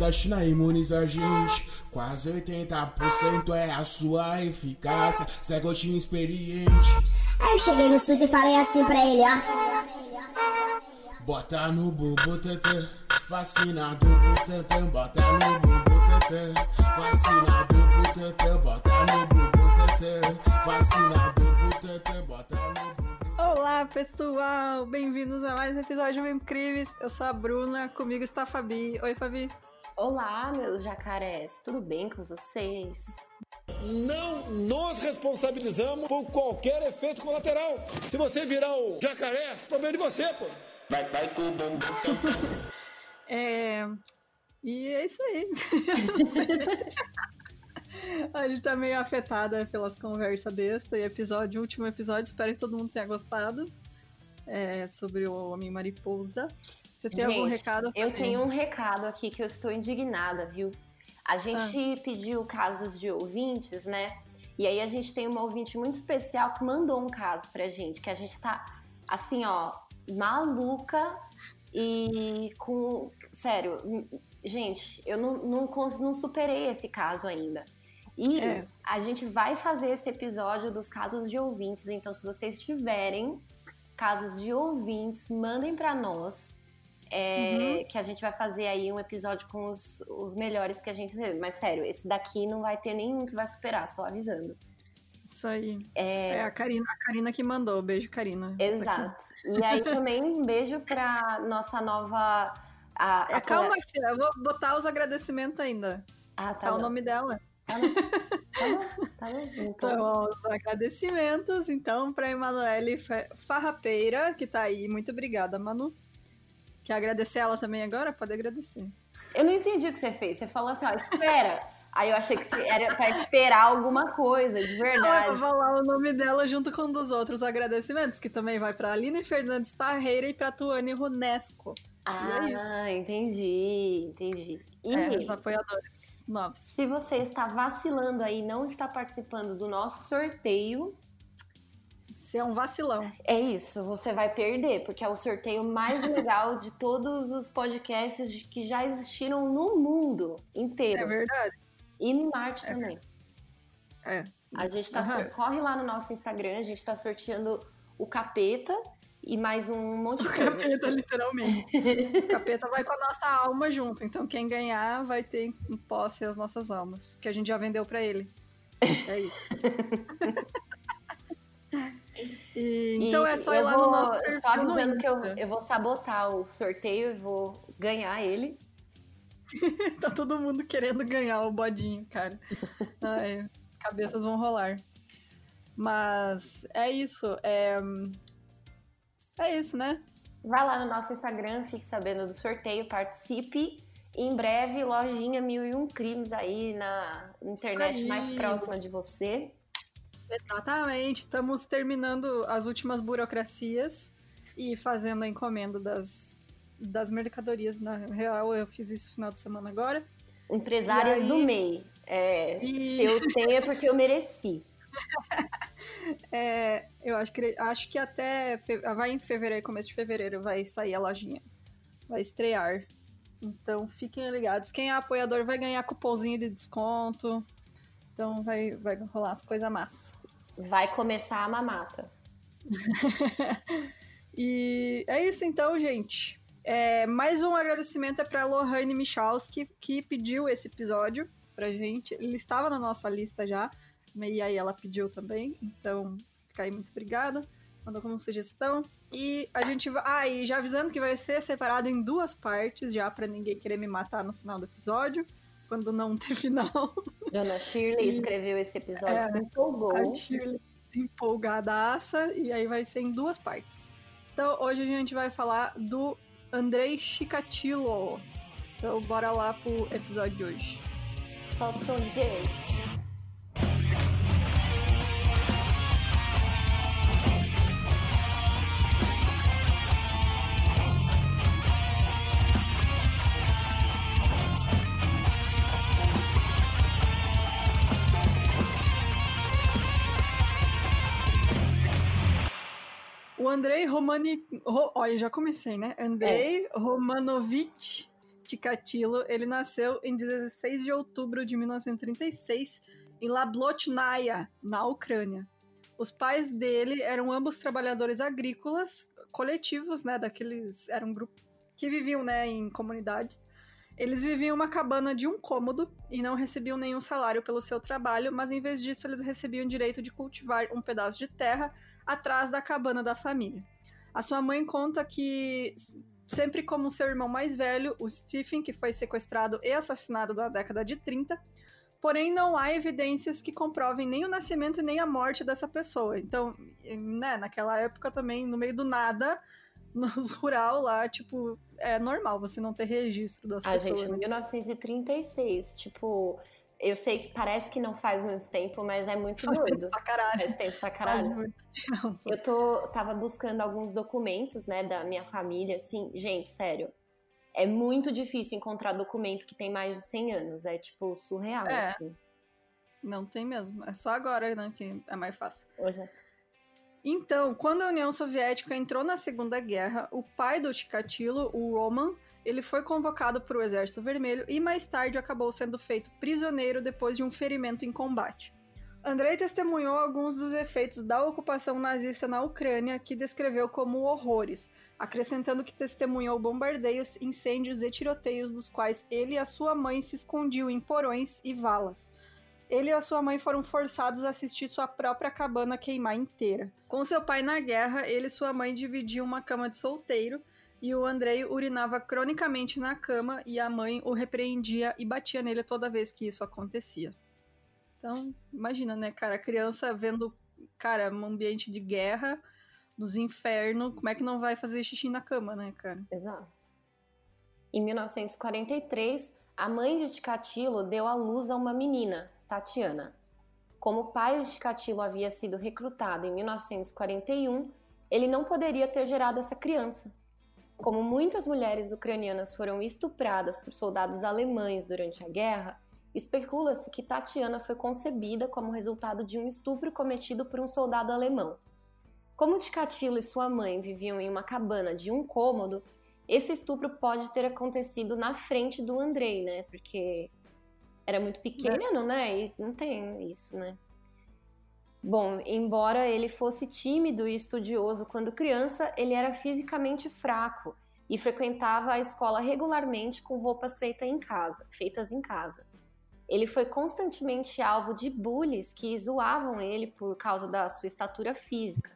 da China imuniza a gente. Quase 80% é a sua eficácia. Cê é gotinho experiente. Aí eu cheguei no SUS e falei assim pra ele, ó. Bota no bubu tantã, vacina do butantan, bota no bubu tantã, vacina do butantan, bota no bubu tantã, vacina do butantan, bota no bubu Olá, pessoal! Bem-vindos a mais um episódio do Incríveis. Eu sou a Bruna, comigo está a Fabi. Oi, Fabi. Olá, meus jacarés, tudo bem com vocês? Não nos responsabilizamos por qualquer efeito colateral. Se você virar o jacaré, problema de você, pô. Vai, vai com o bumbum É... E é isso aí. a gente tá meio afetada pelas conversas besta e episódio, último episódio. Espero que todo mundo tenha gostado. É, sobre o Homem Mariposa. Você tem Gente, algum recado? Eu tenho um recado aqui que eu estou indignada, viu? A gente Ah. pediu casos de ouvintes, né? E aí a gente tem uma ouvinte muito especial que mandou um caso pra gente, que a gente tá assim, ó, maluca e com. Sério, gente, eu não, não, não superei esse caso ainda. E É. a gente vai fazer esse episódio dos casos de ouvintes, então se vocês tiverem casos de ouvintes, mandem pra nós. é, Que a gente vai fazer aí um episódio com os, os melhores que a gente recebeu. Mas sério, esse daqui não vai ter nenhum que vai superar, só avisando. Isso aí. É, É a Karina, a Karina que mandou. Beijo, Karina. Exato. E aí também um beijo pra nossa nova. A, É, a calma, filha. Eu vou botar os agradecimentos ainda. Ah, Tá, tá, o nome dela. Tá bom. Tá bom. Tá bom. Então, Então, agradecimentos, então, para Emanuele Fa- Farrapeira, que tá aí. Muito obrigada, Manu. Quer agradecer ela também agora? Pode agradecer. eu não entendi o que você fez. Você falou assim, ó, espera. Aí eu achei que você era pra esperar alguma coisa, de Ela vai verdade. falar o nome dela junto com um dos outros agradecimentos, que também vai para Aline Fernandes Parreira e para Tuane Runesco. Ah, entendi, entendi. E É, os apoiadores se você está vacilando aí, não está participando do nosso sorteio, Você é um vacilão. é isso, você vai perder, porque é o sorteio mais legal de todos os podcasts que já existiram no mundo inteiro. É verdade. E em Marte também. É. A gente tá. Sor- Corre lá no nosso Instagram, a gente tá sorteando o capeta e mais um monte de O coisa. capeta, literalmente. O capeta vai com a nossa alma junto. Então, quem ganhar vai ter em posse as nossas almas. Que a gente já vendeu pra ele. É isso. E, então E é só ir eu lá vou, no nosso eu perfil avisando que eu, eu vou sabotar o sorteio e vou ganhar ele. Tá todo mundo querendo ganhar o bodinho, cara. Ai, cabeças vão rolar. Mas é isso. É, é isso, né? Vai lá no nosso Instagram, fique sabendo do sorteio, participe. Em breve, lojinha 1001 Crimes aí na internet mais próxima de você. Exatamente. Estamos terminando as últimas burocracias e fazendo a encomenda das, das mercadorias. Na real, eu fiz isso no final de semana agora. Empresárias E aí? do MEI. É, E- Se eu tenho é porque eu mereci. É, eu acho que, acho que até fe- vai em fevereiro, começo de fevereiro, vai sair a lojinha. Vai estrear. Então fiquem ligados. Quem é apoiador vai ganhar cupomzinho de desconto. Então vai, vai rolar as coisas massa. Vai começar a mamata. E é isso então, gente. É, mais um agradecimento é para Lohane Michalski, que pediu esse episódio pra gente. Ele estava na nossa lista já, e aí ela pediu também. Então, fica aí muito obrigada. Mandou como sugestão. E a gente vai. Ah, e já avisando que vai ser separado em duas partes, já pra ninguém querer me matar no final do episódio. Quando não ter final. Dona Shirley E- escreveu esse episódio, É, se empolgou. A Shirley empolgadaça, e aí vai ser em duas partes. Então, hoje a gente vai falar do Andrei Chikatilo. Então, bora lá pro episódio de hoje. Solta o som Andrei Romani... Ro... Olha, já comecei, né? Andrei Romanovich Tikatilo, ele nasceu em 16 de outubro de 1936 em Lablotnaya, na Ucrânia. Os pais dele eram ambos trabalhadores agrícolas, coletivos, né, daqueles, era um grupo que viviam, né, em comunidades. Eles viviam em uma cabana de um cômodo e não recebiam nenhum salário pelo seu trabalho, mas em vez disso eles recebiam o direito de cultivar um pedaço de terra atrás da cabana da família. A sua mãe conta que sempre como seu irmão mais velho, o Stephen, que foi sequestrado e assassinado na década de 30, porém não há evidências que comprovem nem o nascimento nem a morte dessa pessoa. Então, né, naquela época também, no meio do nada, nos rural lá, tipo, é normal você não ter registro das ah, pessoas. Ah, gente, 1936, tipo, eu sei que parece que não faz muito tempo, mas é muito faz doido. Tempo pra caralho. Faz tempo pra caralho. Eu tô, tava buscando alguns documentos, né, da minha família, assim, gente, sério. É muito difícil encontrar documento que tem mais de 100 anos. É, tipo, surreal. É. Assim. Não tem mesmo. É só agora, né, que é mais fácil. Exato. Então, quando a União Soviética entrou na Segunda Guerra, o pai do Chikatilo, o Roman, ele foi convocado para o Exército Vermelho e mais tarde acabou sendo feito prisioneiro depois de um ferimento em combate. Andrei testemunhou alguns dos efeitos da ocupação nazista na Ucrânia, que descreveu como horrores, acrescentando que testemunhou bombardeios, incêndios e tiroteios dos quais ele e a sua mãe se escondiam em porões e valas. Ele e a sua mãe foram forçados a assistir sua própria cabana queimar inteira. Com seu pai na guerra, ele e sua mãe dividiam uma cama de solteiro, e o Andrei urinava cronicamente na cama e a mãe o repreendia e batia nele toda vez que isso acontecia. Então, imagina, né, cara, criança vendo, cara, um ambiente de guerra, nos infernos, como é que não vai fazer xixi na cama, né, cara? Exato. Em 1943, a mãe de Ticatilo deu à luz a uma menina, Tatiana. Como o pai de Ticatilo havia sido recrutado em 1941, ele não poderia ter gerado essa criança. Como muitas mulheres ucranianas foram estupradas por soldados alemães durante a guerra, Especula-se que Tatiana foi concebida como resultado de um estupro cometido por um soldado alemão. Como Ticatilo e sua mãe viviam em uma cabana de um cômodo, esse estupro pode ter acontecido na frente do Andrei, né? Porque era muito pequeno, né? E não tem isso, né? Bom, embora ele fosse tímido e estudioso quando criança, ele era fisicamente fraco e frequentava a escola regularmente com roupas feitas em casa, feitas em casa ele foi constantemente alvo de bullies que zoavam ele por causa da sua estatura física.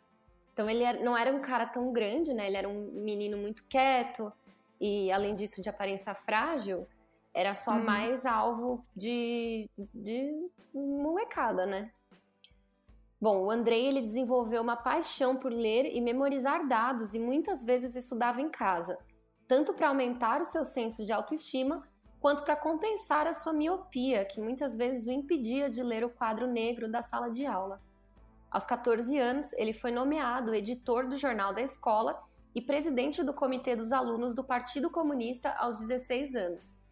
Então ele não era um cara tão grande, né? Ele era um menino muito quieto e além disso de aparência frágil, era só uhum. mais alvo de, de molecada, né? Bom, o Andrei ele desenvolveu uma paixão por ler e memorizar dados e muitas vezes estudava em casa, tanto para aumentar o seu senso de autoestima quanto para compensar a sua miopia, que muitas vezes o impedia de ler o quadro negro da sala de aula. Aos 14 anos, ele foi nomeado editor do jornal da escola e presidente do comitê dos alunos do Partido Comunista aos 16 anos.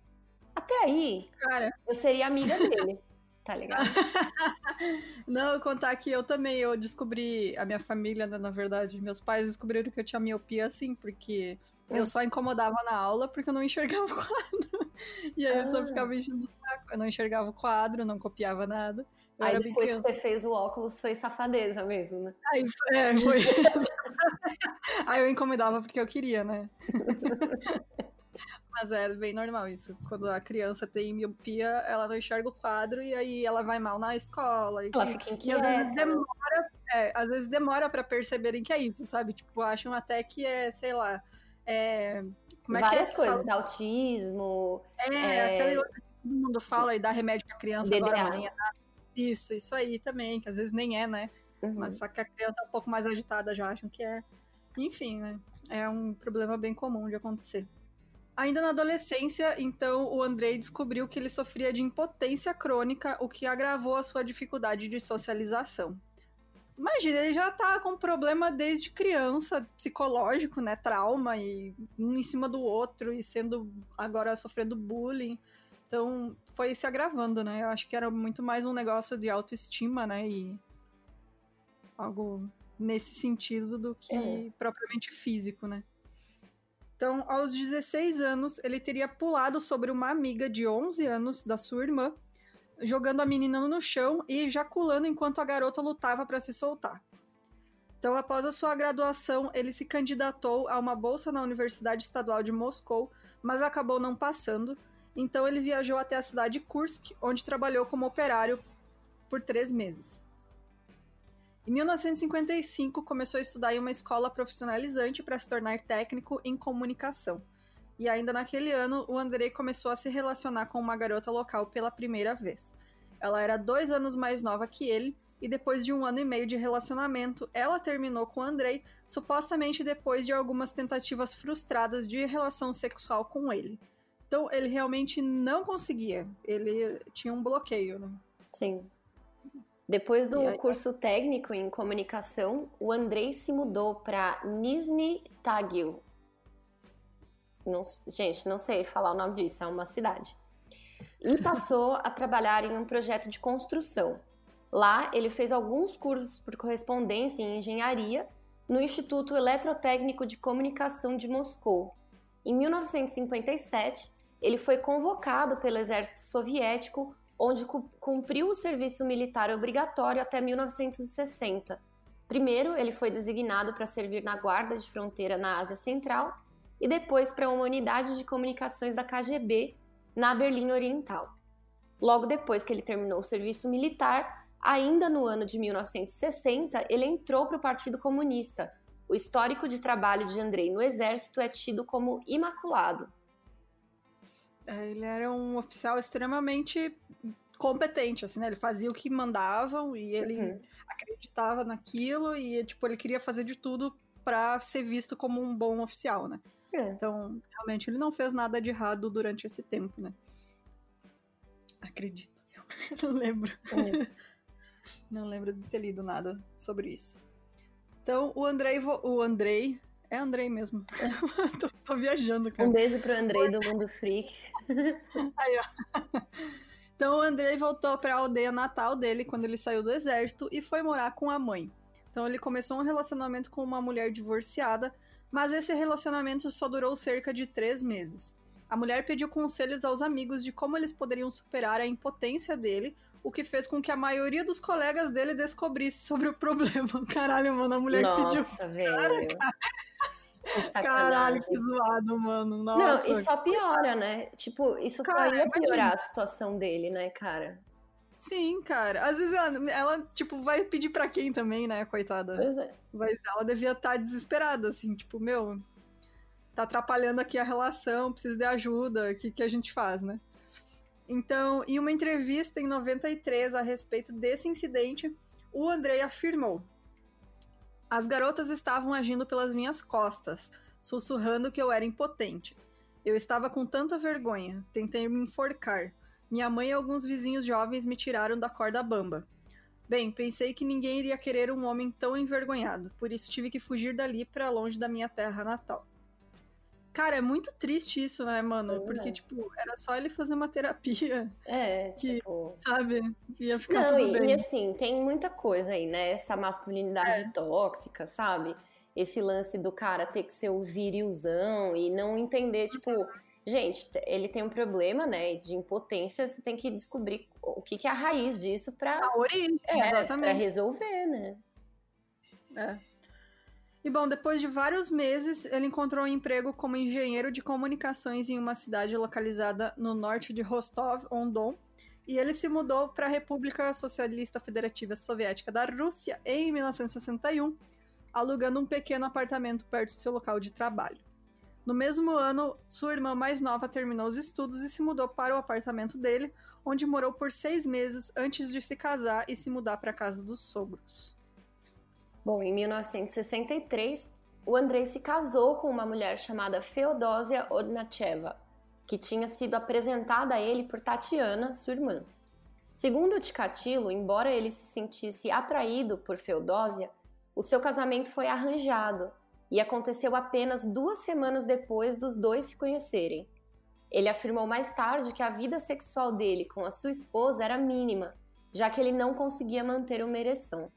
Até aí, Cara. eu seria amiga dele. Tá ligado? Não, eu contar que eu também, eu descobri, a minha família, né, na verdade, meus pais descobriram que eu tinha miopia assim, porque eu só incomodava na aula porque eu não enxergava o quadro. E aí ah. eu só ah. ficava enchendo o saco. Eu não enxergava o quadro, não copiava nada. Eu aí depois que você fez o óculos foi safadeza mesmo, né? Aí, é, foi. aí eu incomodava porque eu queria, né? Mas é bem normal isso. Quando a criança tem miopia, ela não enxerga o quadro e aí ela vai mal na escola. ela que, fica inquieta. E às vezes demora, é, às vezes demora pra perceberem que é isso, sabe? Tipo, acham até que é, sei lá, é, como é Várias que é coisas, fala? autismo. É, é... aquele todo mundo fala e dá remédio pra criança DDA. agora amanhã. Isso, isso aí também, que às vezes nem é, né? Uhum. Mas só que a criança é um pouco mais agitada já acham que é. Enfim, né? É um problema bem comum de acontecer. Ainda na adolescência, então, o Andrei descobriu que ele sofria de impotência crônica, o que agravou a sua dificuldade de socialização. Imagina, ele já tá com problema desde criança, psicológico, né? Trauma e um em cima do outro e sendo agora sofrendo bullying. Então foi se agravando, né? Eu acho que era muito mais um negócio de autoestima, né? E algo nesse sentido do que é. propriamente físico, né? Então, aos 16 anos, ele teria pulado sobre uma amiga de 11 anos da sua irmã, jogando a menina no chão e ejaculando enquanto a garota lutava para se soltar. Então, após a sua graduação, ele se candidatou a uma bolsa na Universidade Estadual de Moscou, mas acabou não passando. Então, ele viajou até a cidade de Kursk, onde trabalhou como operário por três meses. Em 1955, começou a estudar em uma escola profissionalizante para se tornar técnico em comunicação. E ainda naquele ano, o Andrei começou a se relacionar com uma garota local pela primeira vez. Ela era dois anos mais nova que ele, e depois de um ano e meio de relacionamento, ela terminou com o Andrei, supostamente depois de algumas tentativas frustradas de relação sexual com ele. Então, ele realmente não conseguia. Ele tinha um bloqueio, né? Sim. Depois do aí, curso técnico em comunicação, o Andrei se mudou para Nizhny Tagil. Não, gente, não sei falar o nome disso, é uma cidade. E passou a trabalhar em um projeto de construção. Lá, ele fez alguns cursos por correspondência em engenharia no Instituto Eletrotécnico de Comunicação de Moscou. Em 1957, ele foi convocado pelo exército soviético onde cumpriu o serviço militar obrigatório até 1960. Primeiro, ele foi designado para servir na Guarda de Fronteira na Ásia Central e depois para uma unidade de comunicações da KGB na Berlim Oriental. Logo depois que ele terminou o serviço militar, ainda no ano de 1960, ele entrou para o Partido Comunista. O histórico de trabalho de Andrei no exército é tido como imaculado. É, ele era um oficial extremamente competente, assim, né? Ele fazia o que mandavam e ele uhum. acreditava naquilo e, tipo, ele queria fazer de tudo para ser visto como um bom oficial, né? É. Então, realmente, ele não fez nada de errado durante esse tempo, né? Acredito. Eu não lembro. É. não lembro de ter lido nada sobre isso. Então, o Andrei, o Andrei, é Andrei mesmo. tô, tô, viajando, cara. Um beijo pro Andrei do Mundo Freak. Aí, ó. Então o Andrei voltou para a aldeia natal dele quando ele saiu do exército e foi morar com a mãe. Então ele começou um relacionamento com uma mulher divorciada, mas esse relacionamento só durou cerca de três meses. A mulher pediu conselhos aos amigos de como eles poderiam superar a impotência dele, o que fez com que a maioria dos colegas dele descobrisse sobre o problema. Caralho, mano, a mulher Nossa, pediu. Nossa, velho. Cara, Caralho, que zoado, mano. Nossa. Não, e só piora, né? Tipo, isso cara, só ia piorar a situação dele, né, cara? Sim, cara. Às vezes ela, ela, tipo, vai pedir pra quem também, né, coitada? Pois é. Mas ela devia estar tá desesperada, assim, tipo, meu, tá atrapalhando aqui a relação, preciso de ajuda, o que, que a gente faz, né? Então, em uma entrevista em 93 a respeito desse incidente, o Andrei afirmou: as garotas estavam agindo pelas minhas costas, sussurrando que eu era impotente. Eu estava com tanta vergonha, tentei me enforcar. Minha mãe e alguns vizinhos jovens me tiraram da corda bamba. Bem, pensei que ninguém iria querer um homem tão envergonhado, por isso tive que fugir dali para longe da minha terra natal. Cara, é muito triste isso, né, mano? Porque, tipo, era só ele fazer uma terapia. É, que, tipo... sabe? Ia ficar Não, tudo e, bem. E assim, tem muita coisa aí, né? Essa masculinidade é. tóxica, sabe? Esse lance do cara ter que ser o virilzão e não entender, tipo... Gente, ele tem um problema, né, de impotência, você tem que descobrir o que, que é a raiz disso pra... A origem, é, exatamente. Pra resolver, né? É. E bom, depois de vários meses, ele encontrou um emprego como engenheiro de comunicações em uma cidade localizada no norte de Rostov-on-Don. E ele se mudou para a República Socialista Federativa Soviética da Rússia em 1961, alugando um pequeno apartamento perto de seu local de trabalho. No mesmo ano, sua irmã mais nova terminou os estudos e se mudou para o apartamento dele, onde morou por seis meses antes de se casar e se mudar para a casa dos sogros. Bom, em 1963, o Andrei se casou com uma mulher chamada Feodósia Odnacheva, que tinha sido apresentada a ele por Tatiana, sua irmã. Segundo Ticatilo, embora ele se sentisse atraído por Feodósia, o seu casamento foi arranjado e aconteceu apenas duas semanas depois dos dois se conhecerem. Ele afirmou mais tarde que a vida sexual dele com a sua esposa era mínima, já que ele não conseguia manter uma ereção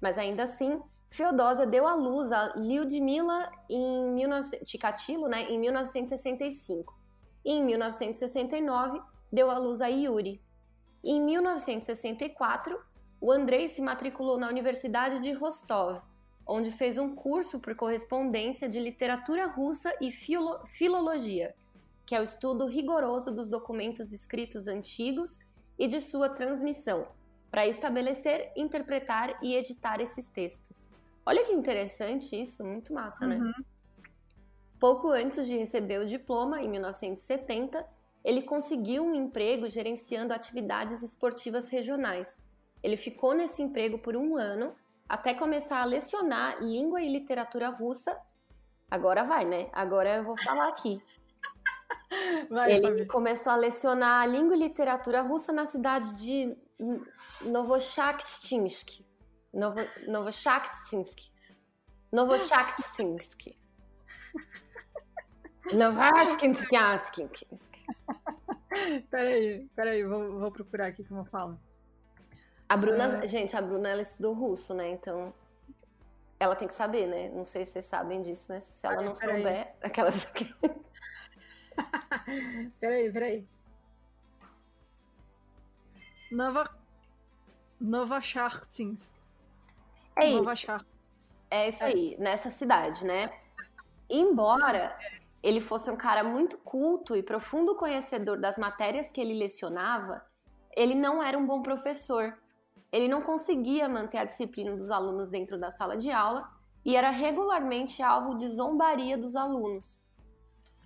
mas ainda assim Feodósia deu à luz a Lyudmila em 19... Chikatilo, né, em 1965. E em 1969, deu à luz a Yuri. Em 1964, o Andrei se matriculou na Universidade de Rostov, onde fez um curso por correspondência de literatura russa e filo... filologia, que é o estudo rigoroso dos documentos escritos antigos e de sua transmissão, para estabelecer, interpretar e editar esses textos. Olha que interessante isso, muito massa, né? Uhum. Pouco antes de receber o diploma, em 1970, ele conseguiu um emprego gerenciando atividades esportivas regionais. Ele ficou nesse emprego por um ano, até começar a lecionar língua e literatura russa. Agora vai, né? Agora eu vou falar aqui. Vai, ele Fabi. começou a lecionar língua e literatura russa na cidade de Novochakhtinsk. Novo, Novochakhtinsk. Novochakhtinsk. Novochakhtinsk. Peraí, peraí, vou, vou procurar aqui como fala. A Bruna, gente, a Bruna ela estudou russo, né? Então ela tem que saber, né? Não sei se vocês sabem disso, mas se ela não souber, aquelas Peraí, peraí. Nova. Nova Chartins. É Nova isso. Char- É isso aí, nessa cidade, né? Embora ele fosse um cara muito culto e profundo conhecedor das matérias que ele lecionava, ele não era um bom professor. Ele não conseguia manter a disciplina dos alunos dentro da sala de aula e era regularmente alvo de zombaria dos alunos.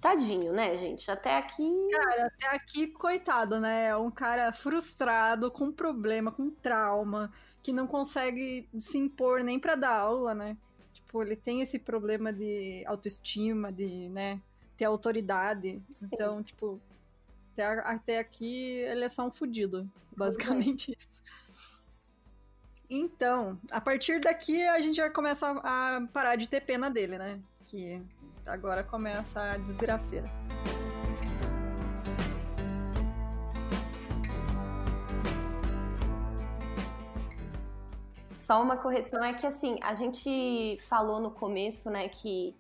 Tadinho, né, gente? Até aqui. Cara, até aqui, coitado, né? É um cara frustrado, com problema, com trauma, que não consegue se impor nem pra dar aula, né? Tipo, ele tem esse problema de autoestima, de, né, ter autoridade. Sim. Então, tipo, até, até aqui ele é só um fudido. Basicamente isso. Então, a partir daqui a gente já começa a a parar de ter pena dele, né? Que agora começa a desgraceira. Só uma correção é que assim, a gente falou no começo, né, que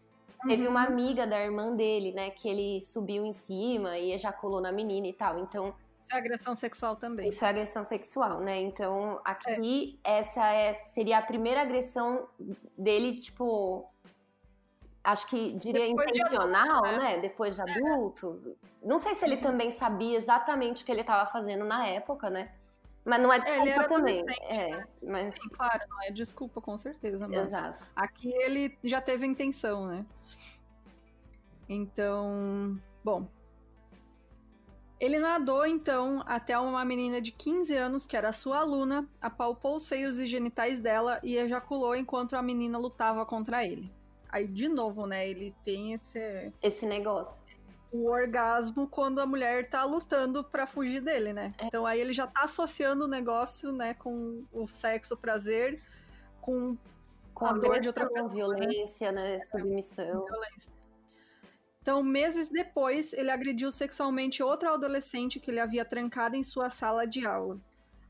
teve uma amiga da irmã dele, né, que ele subiu em cima e ejaculou na menina e tal. Então, Isso é agressão sexual também. isso é agressão sexual, né? Então, aqui essa é, seria a primeira agressão dele, tipo, acho que diria Depois de intencional, adulto, né? Depois de adulto. Não sei se ele também sabia exatamente o que ele estava fazendo na época, né? Mas não é ele desculpa também. É, mas Sim, claro, não é desculpa, com certeza. Mas exato. aqui ele já teve intenção, né? Então, bom. Ele nadou, então, até uma menina de 15 anos, que era sua aluna, apalpou os seios e genitais dela e ejaculou enquanto a menina lutava contra ele. Aí, de novo, né? Ele tem esse. Esse negócio. o orgasmo quando a mulher tá lutando pra fugir dele, né? É. Então aí ele já tá associando o negócio, né, com o sexo, o prazer, com Com a dor de outra pessoa, né? violência, né? Submissão. violência. Então, meses depois, ele agrediu sexualmente outra adolescente que ele havia trancado em sua sala de aula.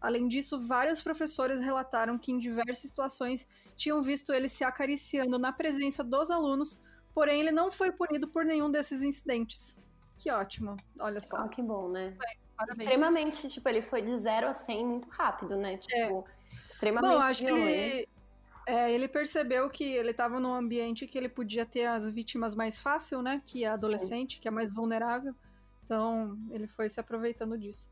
Além disso, vários professores relataram que em diversas situações tinham visto ele se acariciando na presença dos alunos, porém ele não foi punido por nenhum desses incidentes. Que ótimo, olha só. Ah, que bom, né? Parabéns. Extremamente, tipo, ele foi de 0 a 100 muito rápido, né? Tipo, extremamente É. Bom, acho que violento. ele, é, ele percebeu que ele estava num ambiente que ele podia ter as vítimas mais fácil, né? Que é adolescente, que é mais vulnerável. Então, ele foi se aproveitando disso.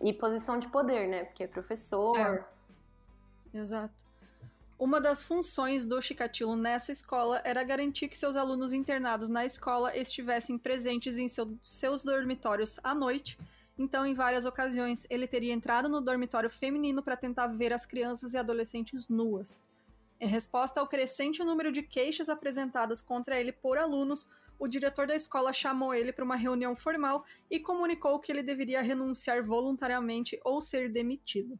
E posição de poder, né? Porque é professor. É. Exato. Uma das funções do Chikatilo nessa escola era garantir que seus alunos internados na escola estivessem presentes em seu- seus dormitórios à noite. Então, em várias ocasiões, ele teria entrado no dormitório feminino para tentar ver as crianças e adolescentes nuas. Em resposta ao crescente número de queixas apresentadas contra ele por alunos, o diretor da escola chamou ele para uma reunião formal e comunicou que ele deveria renunciar voluntariamente ou ser demitido.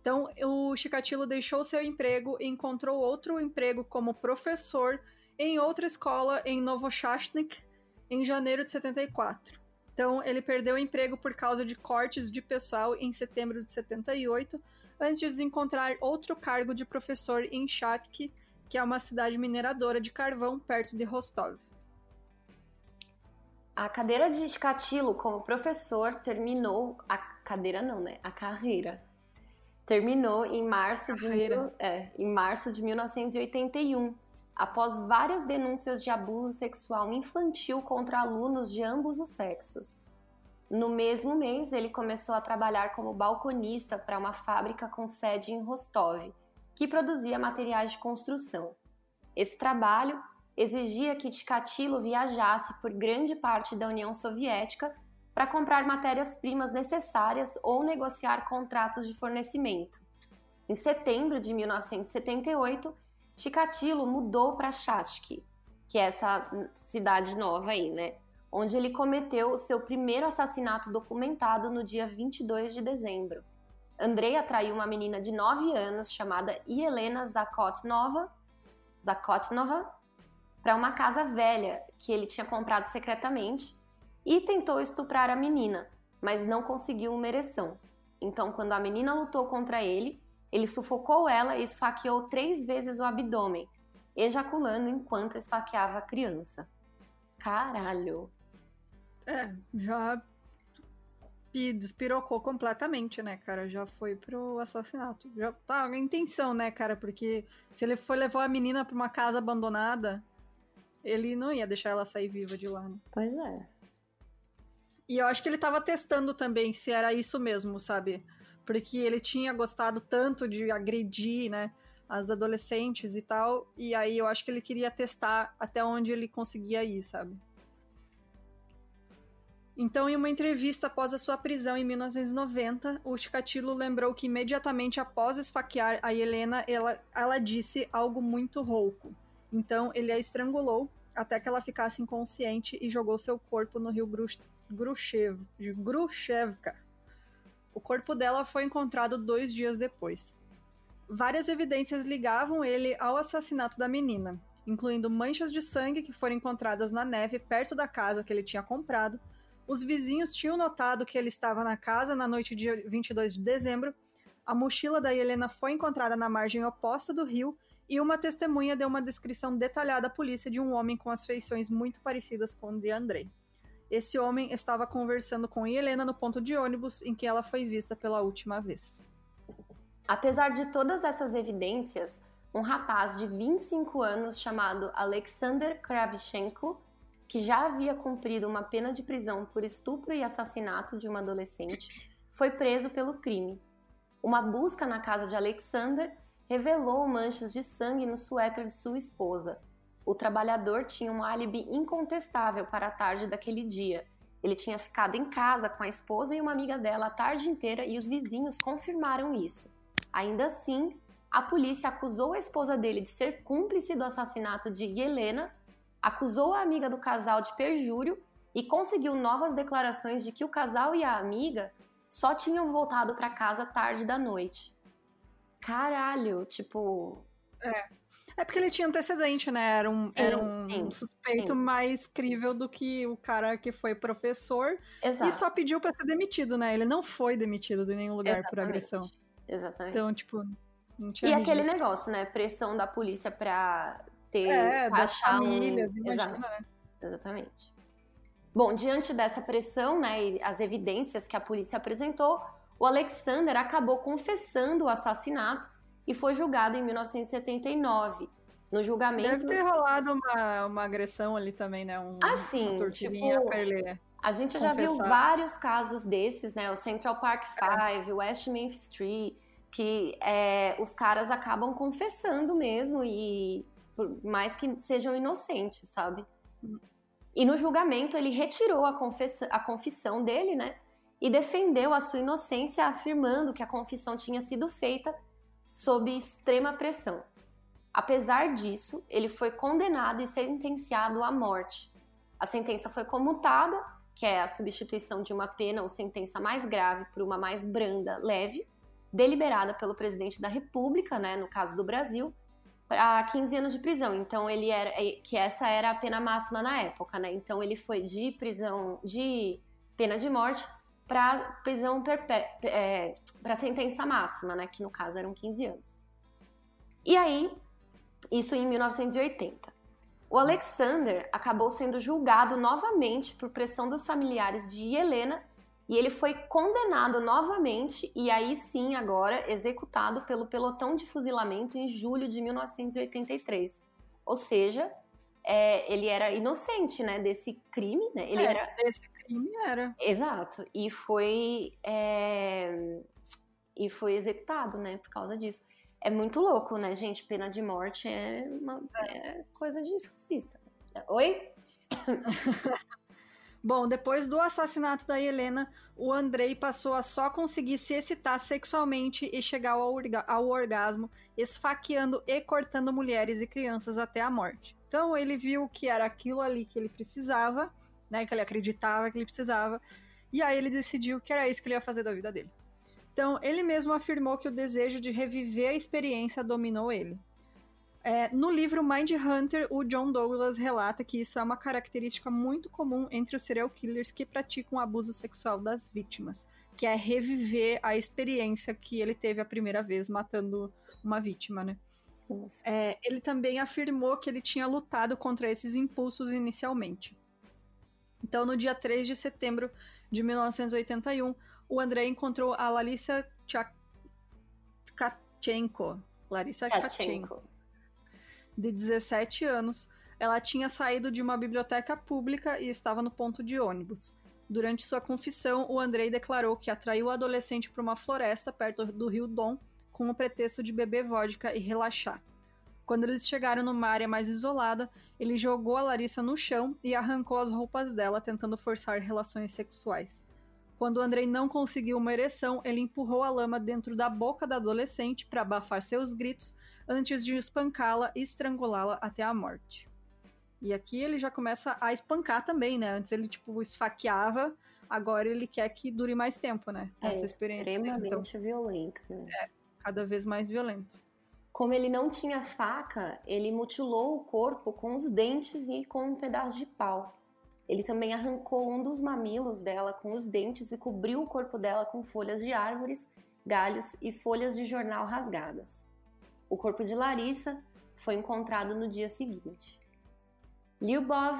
Então, o Chikatilo deixou seu emprego e encontrou outro emprego como professor em outra escola em Novochastnik em janeiro de 74. Então, ele perdeu o emprego por causa de cortes de pessoal em setembro de 78, antes de encontrar outro cargo de professor em Chatki que é uma cidade mineradora de carvão perto de Rostov. A cadeira de Chikatilo como professor terminou a cadeira não, né? A carreira terminou em março de é, em março de 1981, após várias denúncias de abuso sexual infantil contra alunos de ambos os sexos. No mesmo mês, ele começou a trabalhar como balconista para uma fábrica com sede em Rostov, que produzia materiais de construção. Esse trabalho exigia que Chikatilo viajasse por grande parte da União Soviética para comprar matérias-primas necessárias ou negociar contratos de fornecimento. Em setembro de 1978, Chikatilo mudou para Chachki, que é essa cidade nova aí, né? Onde ele cometeu o seu primeiro assassinato documentado no dia 22 de dezembro. Andrei atraiu uma menina de 9 anos chamada Helena Zakotnova, Zakotnova para uma casa velha que ele tinha comprado secretamente e tentou estuprar a menina, mas não conseguiu uma ereção. Então, quando a menina lutou contra ele, ele sufocou ela e esfaqueou três vezes o abdômen, ejaculando enquanto esfaqueava a criança. Caralho! É, já despirocou completamente, né, cara? Já foi pro assassinato. Já tá a intenção, né, cara? Porque se ele foi levar a menina pra uma casa abandonada, ele não ia deixar ela sair viva de lá. Né? Pois é. E eu acho que ele tava testando também se era isso mesmo, sabe? Porque ele tinha gostado tanto de agredir, né? As adolescentes e tal. E aí eu acho que ele queria testar até onde ele conseguia ir, sabe? Então, em uma entrevista após a sua prisão em 1990, o Chikatilo lembrou que imediatamente após esfaquear a Helena, ela, ela disse algo muito rouco. Então, ele a estrangulou até que ela ficasse inconsciente e jogou seu corpo no rio Gruchev, Grushevka. O corpo dela foi encontrado dois dias depois. Várias evidências ligavam ele ao assassinato da menina, incluindo manchas de sangue que foram encontradas na neve perto da casa que ele tinha comprado. Os vizinhos tinham notado que ele estava na casa na noite de 22 de dezembro. A mochila da Helena foi encontrada na margem oposta do rio e uma testemunha deu uma descrição detalhada à polícia de um homem com as feições muito parecidas com o de Andrei. Esse homem estava conversando com Helena no ponto de ônibus em que ela foi vista pela última vez. Apesar de todas essas evidências, um rapaz de 25 anos chamado Alexander Kravchenko, que já havia cumprido uma pena de prisão por estupro e assassinato de uma adolescente, foi preso pelo crime. Uma busca na casa de Alexander revelou manchas de sangue no suéter de sua esposa. O trabalhador tinha um álibi incontestável para a tarde daquele dia. Ele tinha ficado em casa com a esposa e uma amiga dela a tarde inteira e os vizinhos confirmaram isso. Ainda assim, a polícia acusou a esposa dele de ser cúmplice do assassinato de Helena, acusou a amiga do casal de perjúrio e conseguiu novas declarações de que o casal e a amiga só tinham voltado para casa tarde da noite caralho, tipo. É. É porque ele tinha antecedente, né? Era um, sim, era um sim, suspeito sim. mais crível do que o cara que foi professor Exato. e só pediu para ser demitido, né? Ele não foi demitido de nenhum lugar Exatamente. por agressão. Exatamente. Então, tipo, não tinha E aquele negócio, né? Pressão da polícia pra ter. É, das famílias, um... imagina, Exato. né? Exatamente. Bom, diante dessa pressão, né, e as evidências que a polícia apresentou, o Alexander acabou confessando o assassinato e foi julgado em 1979. No julgamento. Deve ter rolado uma, uma agressão ali também, né? Um, ah, sim. Uma tipo, pra ele a gente confessar. já viu vários casos desses, né? O Central Park Five, o West Memphis Street, que é, os caras acabam confessando mesmo e por mais que sejam inocentes, sabe? E no julgamento ele retirou a, confessa, a confissão dele, né? E defendeu a sua inocência, afirmando que a confissão tinha sido feita sob extrema pressão. Apesar disso, ele foi condenado e sentenciado à morte. A sentença foi comutada, que é a substituição de uma pena ou sentença mais grave por uma mais branda, leve, deliberada pelo presidente da República, né, no caso do Brasil, para 15 anos de prisão. Então ele era que essa era a pena máxima na época, né? Então ele foi de prisão de pena de morte para prisão perpétua, é, para sentença máxima, né, que no caso eram 15 anos. E aí, Isso em 1980. O Alexander acabou sendo julgado novamente por pressão dos familiares de Helena e ele foi condenado novamente e aí sim agora executado pelo pelotão de fuzilamento em julho de 1983. Ou seja, é, ele era inocente, né, desse crime, né? Ele É, era Esse crime era. exato e foi é, e foi executado, né, por causa disso. É muito louco, né, gente? Pena de morte é uma é coisa de fascista. Oi? Bom, depois do assassinato da Helena, o Andrei passou a só conseguir se excitar sexualmente e chegar ao, orga- ao orgasmo, esfaqueando e cortando mulheres e crianças até a morte. Então ele viu que era aquilo ali que ele precisava, né? Que ele acreditava que ele precisava. E aí ele decidiu que era isso que ele ia fazer da vida dele. Então ele mesmo afirmou que o desejo de reviver a experiência dominou ele. É, no livro Mind Hunter, o John Douglas relata que isso é uma característica muito comum entre os serial killers que praticam abuso sexual das vítimas, que é reviver a experiência que ele teve a primeira vez matando uma vítima, né? É, ele também afirmou que ele tinha lutado contra esses impulsos inicialmente. Então, no dia 3 de setembro de 1981, o André encontrou a Larissa Tchak- Tkachenko. Larissa Tkachenko Tchatchenko. de 17 anos, ela tinha saído de uma biblioteca pública e estava no ponto de ônibus. Durante sua confissão, o Andrei declarou que atraiu o adolescente para uma floresta perto do rio Don com o pretexto de beber vodka e relaxar. Quando eles chegaram numa área mais isolada, ele jogou a Larissa no chão e arrancou as roupas dela, tentando forçar relações sexuais. Quando Andrei não conseguiu uma ereção, ele empurrou a lama dentro da boca da adolescente para abafar seus gritos antes de espancá-la e estrangulá-la até a morte. E aqui ele já começa a espancar também, né? Antes ele, tipo, esfaqueava, agora ele quer que dure mais tempo, né? É Essa experiência. dele. extremamente Então, violento, né? Cada vez mais violento. Como ele não tinha faca, ele mutilou o corpo com os dentes e com um pedaço de pau. Ele também arrancou um dos mamilos dela com os dentes e cobriu o corpo dela com folhas de árvores, galhos e folhas de jornal rasgadas. O corpo de Larissa foi encontrado no dia seguinte. Lyubov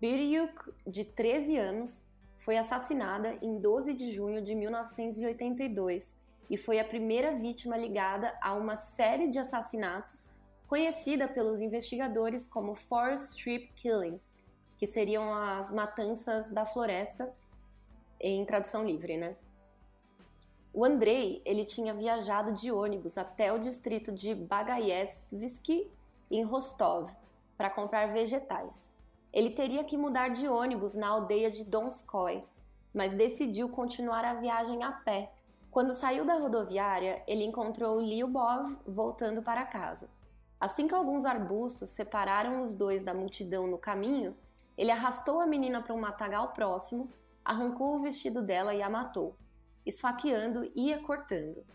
Biryuk, de 13 anos, foi assassinada em 12 de junho de 1982 e foi a primeira vítima ligada a uma série de assassinatos conhecida pelos investigadores como Forest Strip Killings, que seriam as matanças da floresta em tradução livre, né? O Andrei, ele tinha viajado de ônibus até o distrito de Bagayevsky, em Rostov, para comprar vegetais. Ele teria que mudar de ônibus na aldeia de Donskoy, mas decidiu continuar a viagem a pé. Quando saiu da rodoviária, ele encontrou Lyubov voltando para casa. Assim que alguns arbustos separaram os dois da multidão no caminho, ele arrastou a menina para um matagal próximo, arrancou o vestido dela e a matou, esfaqueando e a cortando.